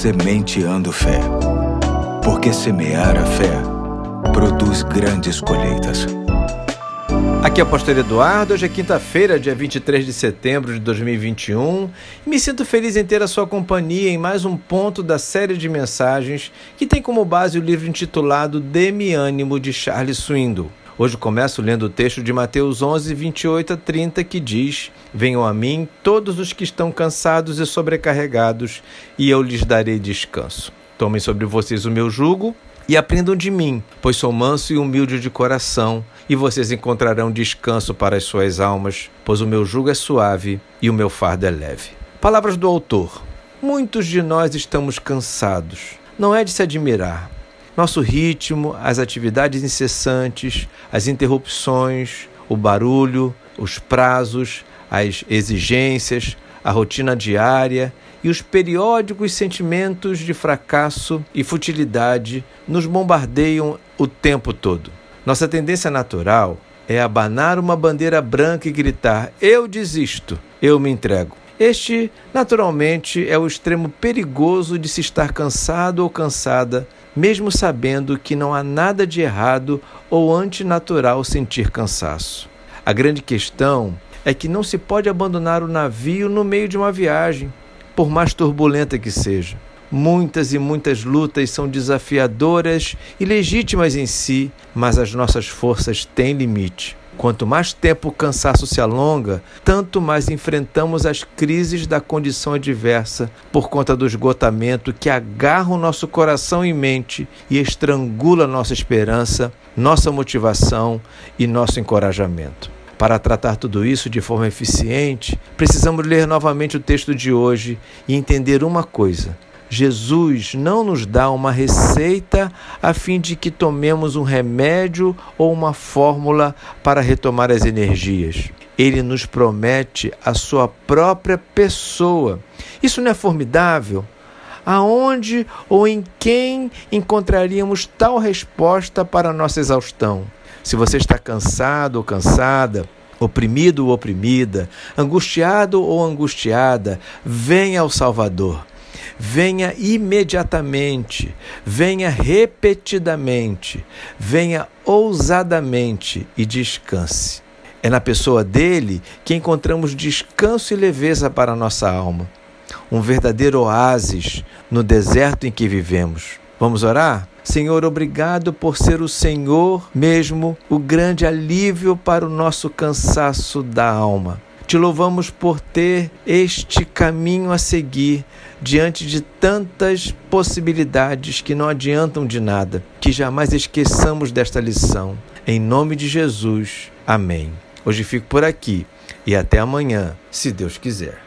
Sementeando Fé. Porque semear a fé produz grandes colheitas. Aqui é o Pastor Eduardo, hoje é quinta-feira, dia 23 de setembro de 2021, e me sinto feliz em ter a sua companhia em mais um ponto da série de mensagens que tem como base o livro intitulado Dê-me ânimo de Charles Swindoll. Hoje começo lendo o texto de Mateus 11, 28 a 30, que diz: Venham a mim todos os que estão cansados e sobrecarregados, e eu lhes darei descanso. Tomem sobre vocês o meu jugo e aprendam de mim, pois sou manso e humilde de coração, e vocês encontrarão descanso para as suas almas, pois o meu jugo é suave e o meu fardo é leve. Palavras do autor: Muitos de nós estamos cansados. Não é de se admirar nosso ritmo, as atividades incessantes, as interrupções, o barulho, os prazos, as exigências, a rotina diária e os periódicos sentimentos de fracasso e futilidade nos bombardeiam o tempo todo. Nossa tendência natural é abanar uma bandeira branca e gritar: Eu desisto, eu me entrego. Este, naturalmente, é o extremo perigoso de se estar cansado ou cansada mesmo sabendo que não há nada de errado ou antinatural sentir cansaço. A grande questão é que não se pode abandonar o navio no meio de uma viagem, por mais turbulenta que seja. Muitas e muitas lutas são desafiadoras e legítimas em si, mas as nossas forças têm limite. Quanto mais tempo o cansaço se alonga, tanto mais enfrentamos as crises da condição adversa por conta do esgotamento que agarra o nosso coração e mente e estrangula nossa esperança, nossa motivação e nosso encorajamento. Para tratar tudo isso de forma eficiente, precisamos ler novamente o texto de hoje e entender uma coisa Jesus não nos dá uma receita a fim de que tomemos um remédio ou uma fórmula para retomar as energias. Ele nos promete a sua própria pessoa. Isso não é formidável? Aonde ou em quem encontraríamos tal resposta para a nossa exaustão? Se você está cansado ou cansada, oprimido ou oprimida, angustiado ou angustiada, venha ao Salvador venha imediatamente, venha repetidamente, venha ousadamente e descanse. É na pessoa dele que encontramos descanso e leveza para a nossa alma, um verdadeiro oásis no deserto em que vivemos. Vamos orar? Senhor, obrigado por ser o Senhor mesmo, o grande alívio para o nosso cansaço da alma. Te louvamos por ter este caminho a seguir diante de tantas possibilidades que não adiantam de nada. Que jamais esqueçamos desta lição. Em nome de Jesus. Amém. Hoje fico por aqui e até amanhã, se Deus quiser.